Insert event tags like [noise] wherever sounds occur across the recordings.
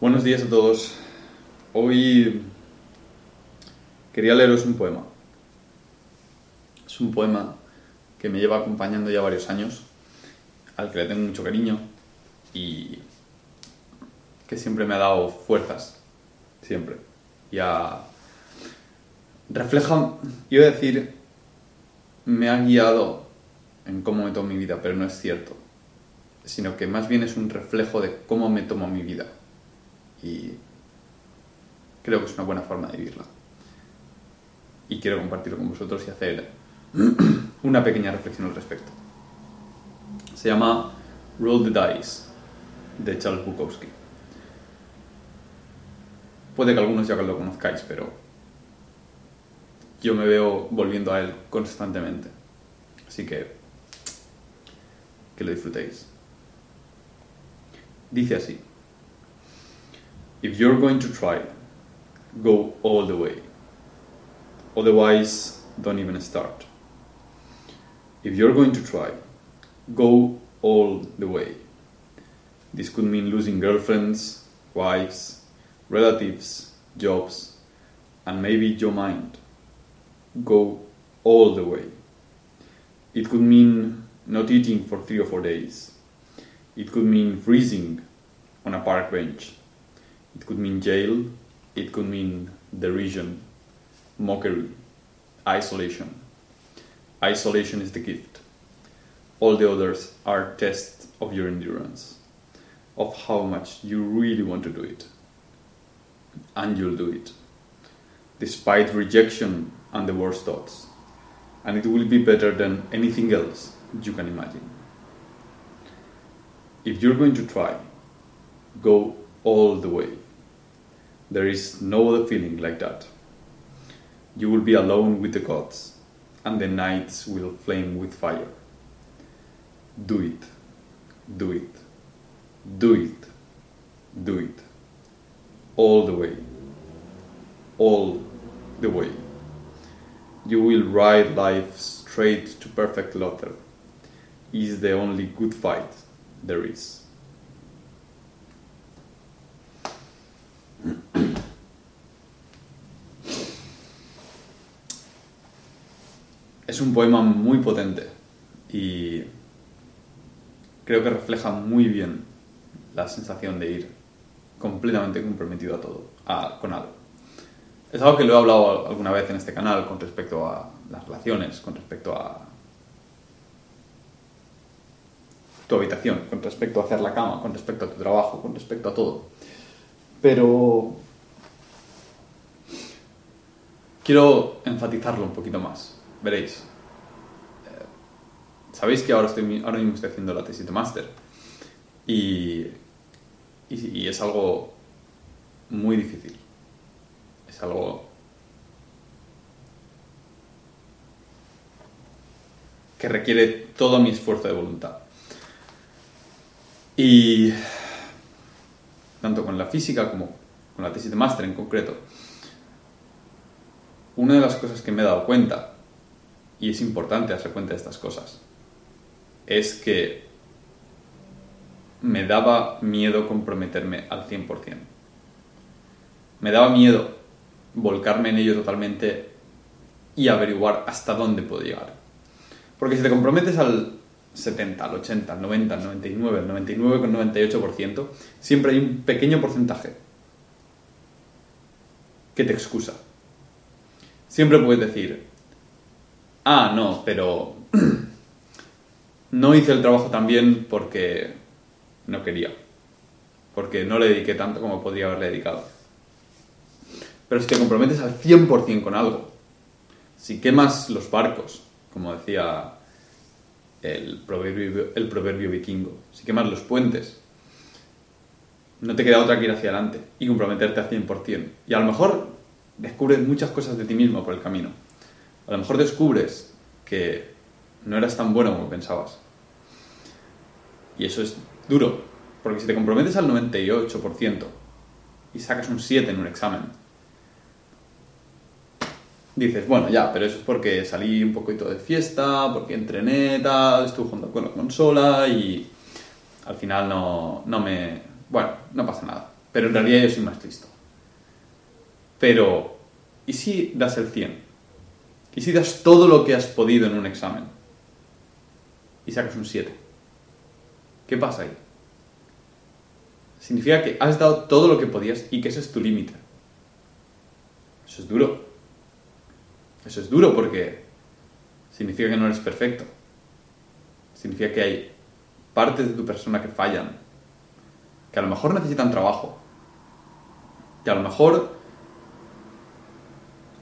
Buenos días a todos. Hoy quería leeros un poema. Es un poema que me lleva acompañando ya varios años, al que le tengo mucho cariño y que siempre me ha dado fuerzas, siempre. Ya refleja, iba a decir, me ha guiado en cómo me tomo mi vida, pero no es cierto, sino que más bien es un reflejo de cómo me tomo mi vida y creo que es una buena forma de vivirla. Y quiero compartirlo con vosotros y hacer [clears throat] una pequeña reflexión al respecto. Se llama Roll the Dice de Charles Bukowski. Puede que algunos ya lo conozcáis, pero yo me veo volviendo a él constantemente. Así que que lo disfrutéis. Dice así. If you're going to try, go all the way. Otherwise, don't even start. If you're going to try, go all the way. This could mean losing girlfriends, wives, relatives, jobs, and maybe your mind. Go all the way. It could mean not eating for three or four days. It could mean freezing on a park bench. It could mean jail. It could mean derision, mockery, isolation. Isolation is the gift. All the others are tests of your endurance, of how much you really want to do it. And you'll do it, despite rejection and the worst thoughts. And it will be better than anything else you can imagine. If you're going to try, go all the way. There is no other feeling like that. You will be alone with the gods, and the nights will flame with fire. Do it, do it, do it, do it. All the way. All the way. You will ride life straight to perfect laughter. Is the only good fight there is. Es un poema muy potente y creo que refleja muy bien la sensación de ir completamente comprometido a todo, a, con algo. Es algo que lo he hablado alguna vez en este canal con respecto a las relaciones, con respecto a tu habitación, con respecto a hacer la cama, con respecto a tu trabajo, con respecto a todo. Pero quiero enfatizarlo un poquito más. Veréis. Eh, Sabéis que ahora, estoy, ahora mismo estoy haciendo la tesis de máster y, y, y es algo muy difícil. Es algo que requiere todo mi esfuerzo de voluntad. Y tanto con la física como con la tesis de máster en concreto, una de las cosas que me he dado cuenta, y es importante darse cuenta de estas cosas, es que me daba miedo comprometerme al 100%. Me daba miedo volcarme en ello totalmente y averiguar hasta dónde puedo llegar. Porque si te comprometes al 70, al 80, al 90, al 99, al 99,98%, siempre hay un pequeño porcentaje que te excusa. Siempre puedes decir, ah, no, pero [clears throat] no hice el trabajo tan bien porque no quería, porque no le dediqué tanto como podría haberle dedicado. Pero si te comprometes al 100% con algo, si quemas los barcos, como decía el proverbio, vikingo. Si quemas los puentes, no te queda otra que ir hacia adelante y comprometerte al 100%. Y a lo mejor descubres muchas cosas de ti mismo por el camino. A lo mejor descubres que no eras tan bueno como pensabas. Y eso es duro, porque si te comprometes al 98% y sacas un 7 en un examen, dices, bueno, ya, pero eso es porque salí un poquito de fiesta, porque entrené, tal, estuve jugando con la consola y al final no, no me... Bueno, no pasa nada. pero en realidad yo soy más listo. Pero, ¿y si das el 100? ¿Y si das todo lo que has podido en un examen? Y sacas un 7. ¿Qué pasa ahí? Significa que has dado todo lo que podías y que ese es tu límite. Eso es duro. Eso es duro porque significa que no eres perfecto. Significa que hay partes de tu persona que fallan, que a lo mejor necesitan trabajo, que a lo mejor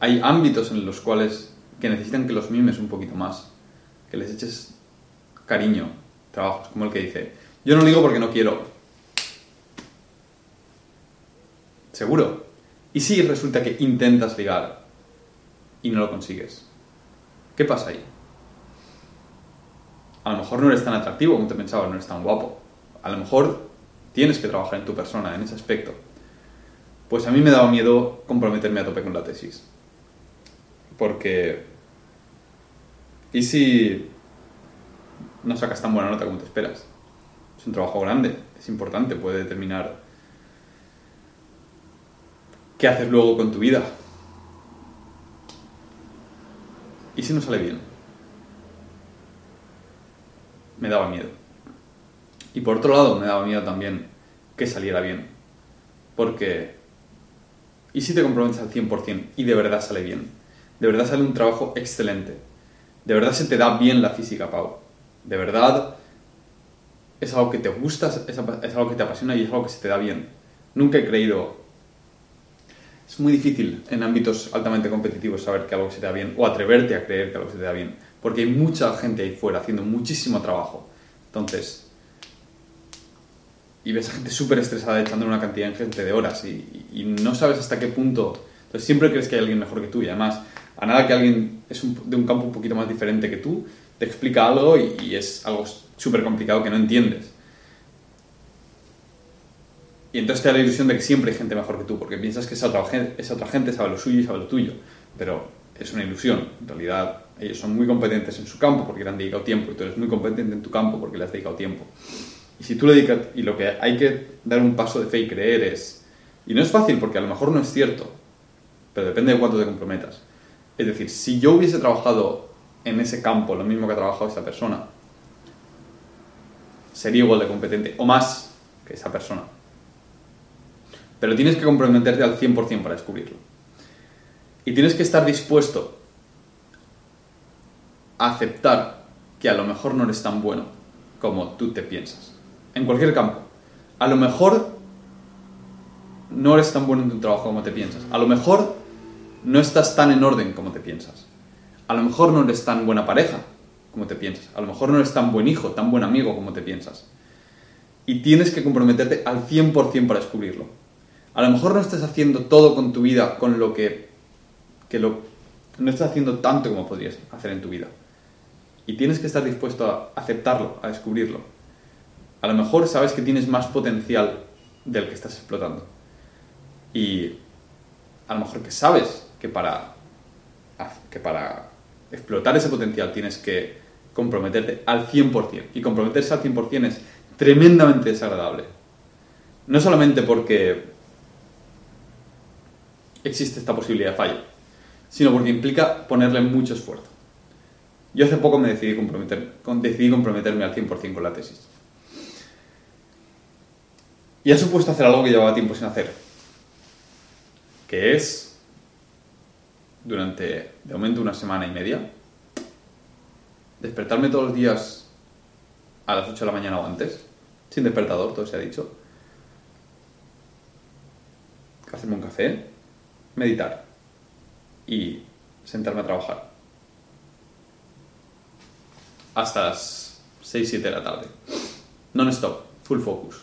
hay ámbitos en los cuales que necesitan que los mimes un poquito más, que les eches cariño, trabajos, como el que dice, yo no lo digo porque no quiero. Seguro. ¿Y si resulta que intentas ligar y no lo consigues? ¿Qué pasa ahí? A lo mejor no eres tan atractivo como te pensabas, no eres tan guapo. A lo mejor tienes que trabajar en tu persona, en ese aspecto. Pues a mí me daba miedo comprometerme a tope con la tesis. Porque... ¿Y si no sacas tan buena nota como te esperas? Es un trabajo grande, es importante, puede determinar qué haces luego con tu vida. ¿Y si no sale bien? Me daba miedo. Y por otro lado, me daba miedo también que saliera bien. Porque, ¿y si te comprometes al 100% y de verdad sale bien? De verdad sale un trabajo excelente. De verdad se te da bien la física, Pau. De verdad es algo que te gusta, es algo que te apasiona y es algo que se te da bien. Nunca he creído... Es muy difícil en ámbitos altamente competitivos saber que algo se te da bien o atreverte a creer que algo se te da bien. Porque hay mucha gente ahí fuera haciendo muchísimo trabajo. Entonces, y ves a gente súper estresada echando una cantidad ingente de horas y, y, no sabes hasta qué punto. Entonces siempre crees que hay alguien mejor que tú y además a nada que alguien es de un campo un poquito más diferente que tú, te explica algo y, es algo súper complicado que no entiendes. Y entonces te da la ilusión de que siempre hay gente mejor que tú, porque piensas que esa otra, esa otra gente sabe lo suyo y sabe lo tuyo. Pero es una ilusión. En realidad, ellos son muy competentes en su campo porque le han dedicado tiempo, y tú eres muy competente en tu campo porque le has dedicado tiempo. Y si tú le dedicas, y lo que hay que dar un paso de fe y creer es, y no es fácil porque a lo mejor no es cierto, pero depende de cuánto te comprometas. Es decir, si yo hubiese trabajado en ese campo lo mismo que ha trabajado esa persona, sería igual de competente o más que esa persona. Pero tienes que comprometerte al 100% para descubrirlo. Y tienes que estar dispuesto a aceptar que a lo mejor no eres tan bueno como tú te piensas. En cualquier campo. A lo mejor no eres tan bueno en tu trabajo como te piensas. A lo mejor no estás tan en orden como te piensas. A lo mejor no eres tan buena pareja como te piensas. A lo mejor no eres tan buen hijo, tan buen amigo como te piensas. Y tienes que comprometerte al 100% para descubrirlo. A lo mejor no estás haciendo todo con tu vida con lo que, que lo, no estás haciendo tanto como podrías hacer en tu vida. Y tienes que estar dispuesto a aceptarlo, a descubrirlo. A lo mejor sabes que tienes más potencial del que estás explotando. Y a lo mejor que sabes que para, que para explotar ese potencial tienes que comprometerte al 100%. Y comprometerse al 100% es tremendamente desagradable. No solamente porque existe esta posibilidad de fallo, sino porque implica ponerle mucho esfuerzo. Yo hace poco me decidí, comprometer, decidí comprometerme al 100% con la tesis. Y ha supuesto hacer algo que llevaba tiempo sin hacer, que es durante de momento una semana y media, despertarme todos los días a las 8 de la mañana o antes, sin despertador, todo se ha dicho, hacerme un café, meditar y sentarme a trabajar. Hasta las 6, 7 de la tarde. Non-stop, full focus.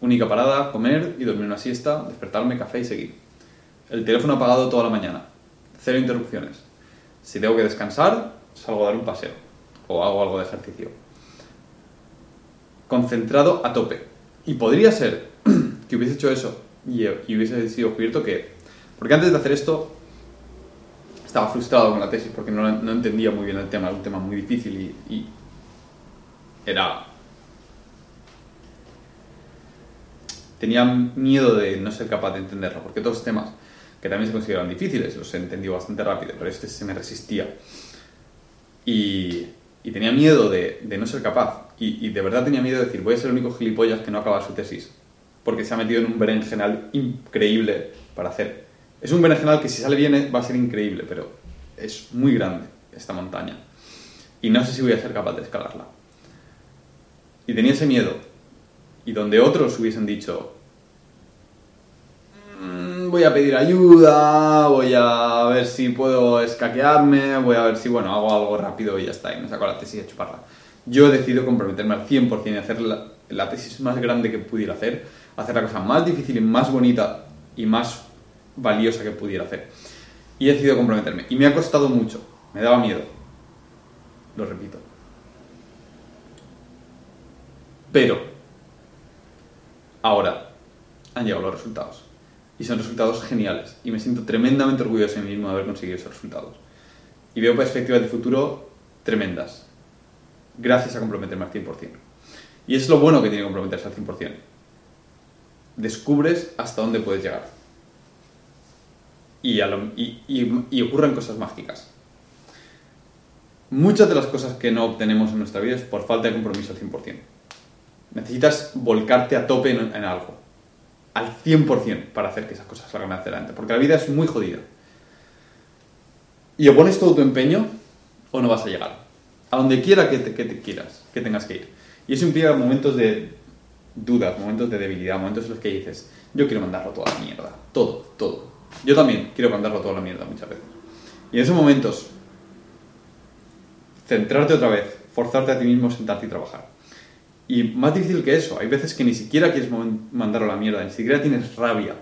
Única parada, comer y dormir una siesta, despertarme, café y seguir. El teléfono apagado toda la mañana. Cero interrupciones. Si tengo que descansar, salgo a dar un paseo o hago algo de ejercicio. Concentrado a tope. Y podría ser [clears throat] que hubiese hecho eso y, hubiese sido cubierto que... Porque antes de hacer esto estaba frustrado con la tesis porque no, entendía muy bien el tema, era un tema muy difícil y, era... tenía miedo de no ser capaz de entenderlo, porque otros temas que también se consideraban difíciles, los he entendido bastante rápido, pero este se me resistía. Y, tenía miedo de, no ser capaz. Y, y, de verdad tenía miedo de decir, voy a ser el único gilipollas que no acaba su tesis. Porque se ha metido en un berenjenal increíble para hacer. Es un berenjenal que si sale bien va a ser increíble, pero es muy grande esta montaña. Y no sé si voy a ser capaz de escalarla. Y tenía ese miedo. Y donde otros hubiesen dicho, voy a pedir ayuda, voy a ver si puedo escaquearme, voy a ver si, bueno, hago algo rápido y ya está, y me saco la tesis a chuparla. Yo he decidido comprometerme al 100% y hacer la, la tesis más grande que pudiera hacer, hacer la cosa más difícil y más bonita y más valiosa que pudiera hacer. Y he decidido comprometerme. Y me ha costado mucho, me daba miedo. Lo repito. Pero, ahora han llegado los resultados. Y son resultados geniales. Y me siento tremendamente orgulloso de mí mismo de haber conseguido esos resultados. Y veo perspectivas de futuro tremendas. Gracias a comprometerme al 100%. Y es lo bueno que tiene comprometerse al 100%. Descubres hasta dónde puedes llegar. Y, y, ocurren cosas mágicas. Muchas de las cosas que no obtenemos en nuestra vida es por falta de compromiso al 100%. Necesitas volcarte a tope en algo, al 100% para hacer que esas cosas salgan adelante, porque la vida es muy jodida. Y o pones todo tu empeño o no vas a llegar. A donde quiera que te, que te quieras, que tengas que ir. Y eso implica momentos de dudas, momentos de debilidad, momentos en los que dices, yo quiero mandarlo toda la mierda, todo, todo. Yo también quiero mandarlo toda la mierda muchas veces. Y en esos momentos, centrarte otra vez, forzarte a ti mismo, sentarte y trabajar. Y más difícil que eso, hay veces que ni siquiera quieres mandarlo a la mierda, ni siquiera tienes rabia,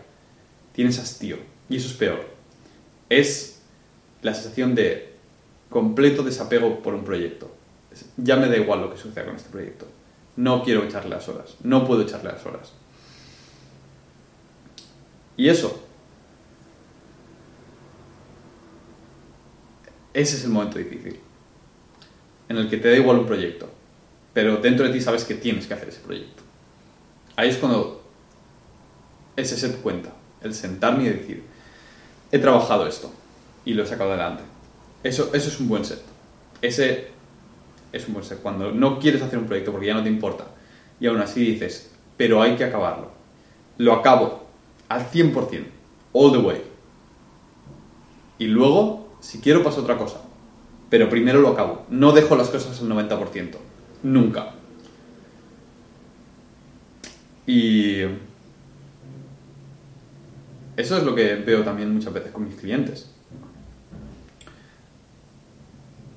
tienes hastío. Y eso es peor. Es la sensación de completo desapego por un proyecto. Ya me da igual lo que suceda con este proyecto. No quiero echarle las horas. No puedo echarle las horas. Y eso. Ese es el momento difícil. En el que te da igual un proyecto. Pero dentro de ti sabes que tienes que hacer ese proyecto. Ahí es cuando ese set cuenta. El sentarme y decir, he trabajado esto y lo he sacado adelante. Eso, eso es un buen set. Ese es un buen set. Cuando no quieres hacer un proyecto porque ya no te importa y aún así dices, pero hay que acabarlo. Lo acabo al 100%, all the way. Y luego, si quiero, pasa otra cosa. Pero primero lo acabo. No dejo las cosas al 90%. Nunca. Y eso es lo que veo también muchas veces con mis clientes.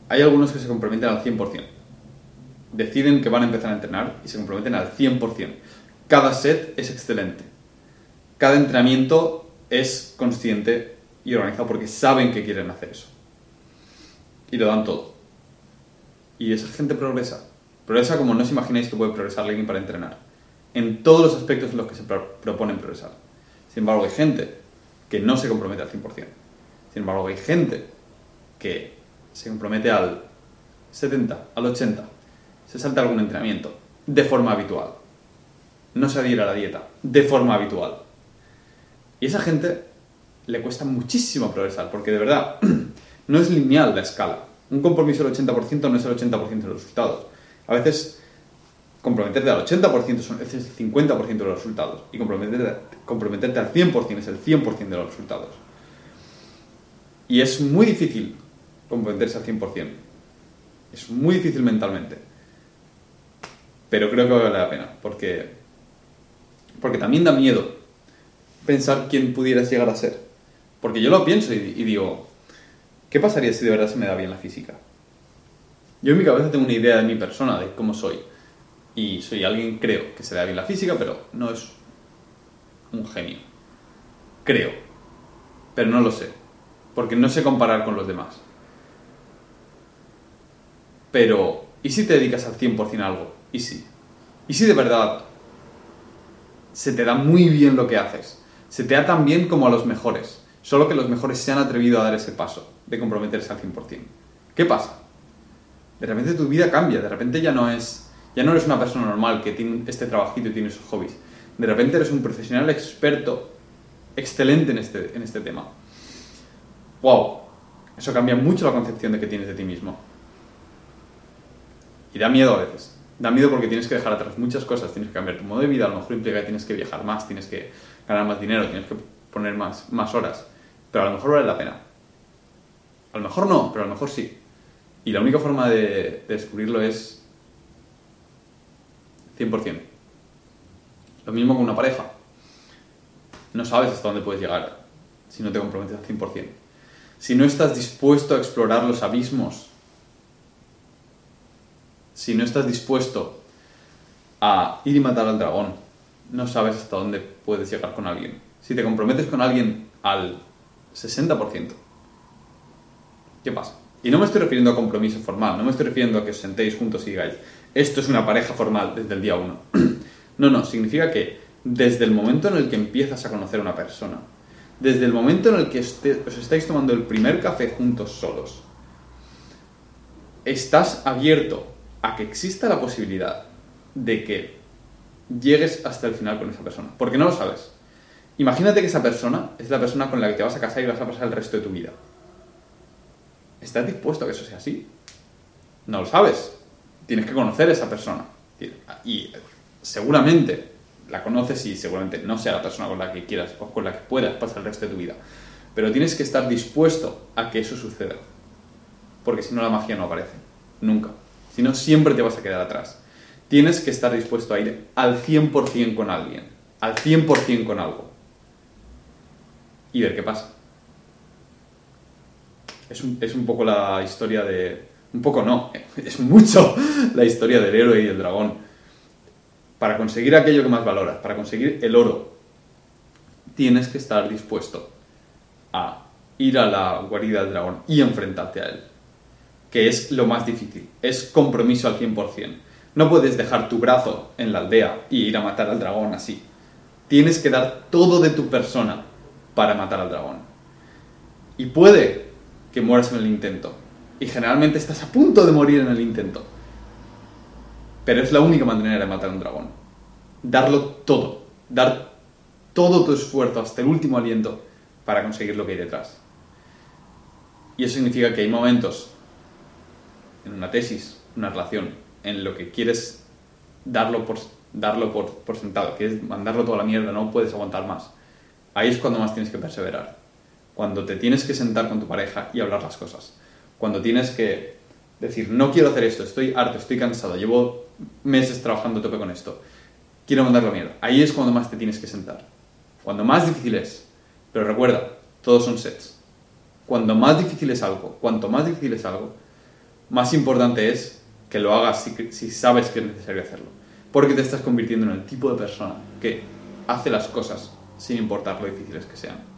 Hay algunos que se comprometen al 100%. Deciden que van a empezar a entrenar y se comprometen al 100%. Cada set es excelente. Cada entrenamiento es consciente y organizado porque saben que quieren hacer eso. Y lo dan todo. Y esa gente progresa. Progresa como no os imagináis que puede progresar alguien para entrenar. En todos los aspectos en los que se pro proponen progresar. Sin embargo, hay gente que no se compromete al 100%. Sin embargo, hay gente que se compromete al 70, al 80, se salta algún entrenamiento de forma habitual. No se adhiere a la dieta de forma habitual. Y esa gente le cuesta muchísimo progresar, porque de verdad [clears throat] no es lineal la escala. Un compromiso del 80% no es el 80% de los resultados. A veces comprometerte al 80% son, es el 50% de los resultados y comprometerte, comprometerte al 100% es el 100% de los resultados. Y es muy difícil comprometerse al 100%. Es muy difícil mentalmente. Pero creo que vale la pena, porque, porque también da miedo pensar quién pudieras llegar a ser. Porque yo lo pienso y, y digo, ¿qué pasaría si de verdad se me da bien la física? Yo en mi cabeza tengo una idea de mi persona, de cómo soy. Y soy alguien, creo, que se da bien la física, pero no es un genio. Creo. Pero no lo sé. Porque no sé comparar con los demás. Pero, ¿y si te dedicas al 100% a algo? ¿Y si? ¿Y si de verdad se te da muy bien lo que haces? Se te da tan bien como a los mejores. Solo que los mejores se han atrevido a dar ese paso de comprometerse al 100%. ¿Qué pasa? De repente tu vida cambia, de repente ya no es ya no eres una persona normal que tiene este trabajito y tiene esos hobbies. De repente eres un profesional experto, excelente en este, en este tema. ¡Wow! Eso cambia mucho la concepción de que tienes de ti mismo. Y da miedo a veces. Da miedo porque tienes que dejar atrás muchas cosas, tienes que cambiar tu modo de vida, a lo mejor implica que tienes que viajar más, tienes que ganar más dinero, tienes que poner más, más horas. Pero a lo mejor vale la pena. A lo mejor no, pero a lo mejor sí. Y la única forma de, de descubrirlo es 100%. Lo mismo con una pareja. No sabes hasta dónde puedes llegar si no te comprometes al 100%. Si no estás dispuesto a explorar los abismos, si no estás dispuesto a ir y matar al dragón, no sabes hasta dónde puedes llegar con alguien. Si te comprometes con alguien al 60%, ¿qué pasa? Y no me estoy refiriendo a compromiso formal, no me estoy refiriendo a que os sentéis juntos y digáis, esto es una pareja formal desde el día uno. [clears throat] no, no, significa que desde el momento en el que empiezas a conocer a una persona, desde el momento en el que este, os estáis tomando el primer café juntos solos, estás abierto a que exista la posibilidad de que llegues hasta el final con esa persona. Porque no lo sabes. Imagínate que esa persona es la persona con la que te vas a casar y vas a pasar el resto de tu vida. ¿Estás dispuesto a que eso sea así? No lo sabes. Tienes que conocer a esa persona. Y seguramente la conoces y seguramente no sea la persona con la que quieras o con la que puedas pasar el resto de tu vida. Pero tienes que estar dispuesto a que eso suceda. Porque si no, la magia no aparece. Nunca. Si no, siempre te vas a quedar atrás. Tienes que estar dispuesto a ir al 100% con alguien. Al 100% con algo. Y ver qué pasa. Es un, es un poco la historia de... Un poco no, [laughs] es mucho la historia del héroe y el dragón para conseguir aquello que más valoras, para conseguir el oro, tienes que estar dispuesto a ir a la guarida del dragón y enfrentarte a él, que es lo más difícil, es compromiso al 100%. No puedes dejar tu brazo en la aldea y ir a matar al dragón así. Tienes que dar todo de tu persona para matar al dragón. Y puede que mueras en el intento. Y generalmente estás a punto de morir en el intento. Pero es la única manera de matar a un dragón. Darlo todo. Dar todo tu esfuerzo hasta el último aliento para conseguir lo que hay detrás. Y eso significa que hay momentos en una tesis, una relación, en lo que quieres darlo por, darlo por, sentado, quieres mandarlo toda la mierda, no puedes aguantar más. Ahí es cuando más tienes que perseverar. Cuando te tienes que sentar con tu pareja y hablar las cosas. Cuando tienes que decir, no quiero hacer esto, estoy harto, estoy cansado, llevo meses trabajando a tope con esto. Quiero mandarlo a mierda. Ahí es cuando más te tienes que sentar. Cuando más difícil es. Pero recuerda, todos son sets. Cuando más difícil es algo, cuanto más difícil es algo, más importante es que lo hagas si, si sabes que es necesario hacerlo. Porque te estás convirtiendo en el tipo de persona que hace las cosas sin importar lo difíciles que sean.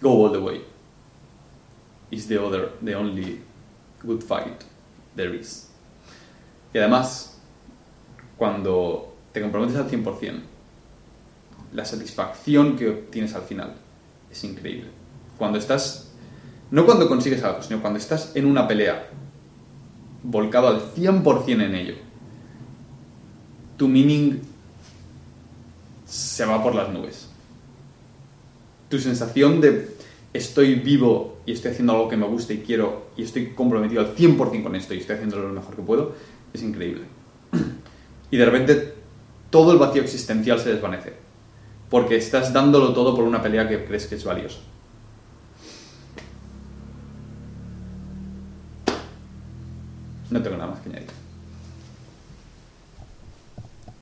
Go all the way is the other, the only good fight there is. Y además, cuando te comprometes al 100%, la satisfacción que obtienes al final es increíble. Cuando estás, no cuando consigues algo, sino cuando estás en una pelea, volcado al 100% en ello, tu meaning se va por las nubes. Tu sensación de estoy vivo y estoy haciendo algo que me gusta y quiero y estoy comprometido al 100% con esto y estoy haciendo lo mejor que puedo, es increíble. [clears throat] Y de repente todo el vacío existencial se desvanece, porque estás dándolo todo por una pelea que crees que es valiosa. No tengo nada más que añadir.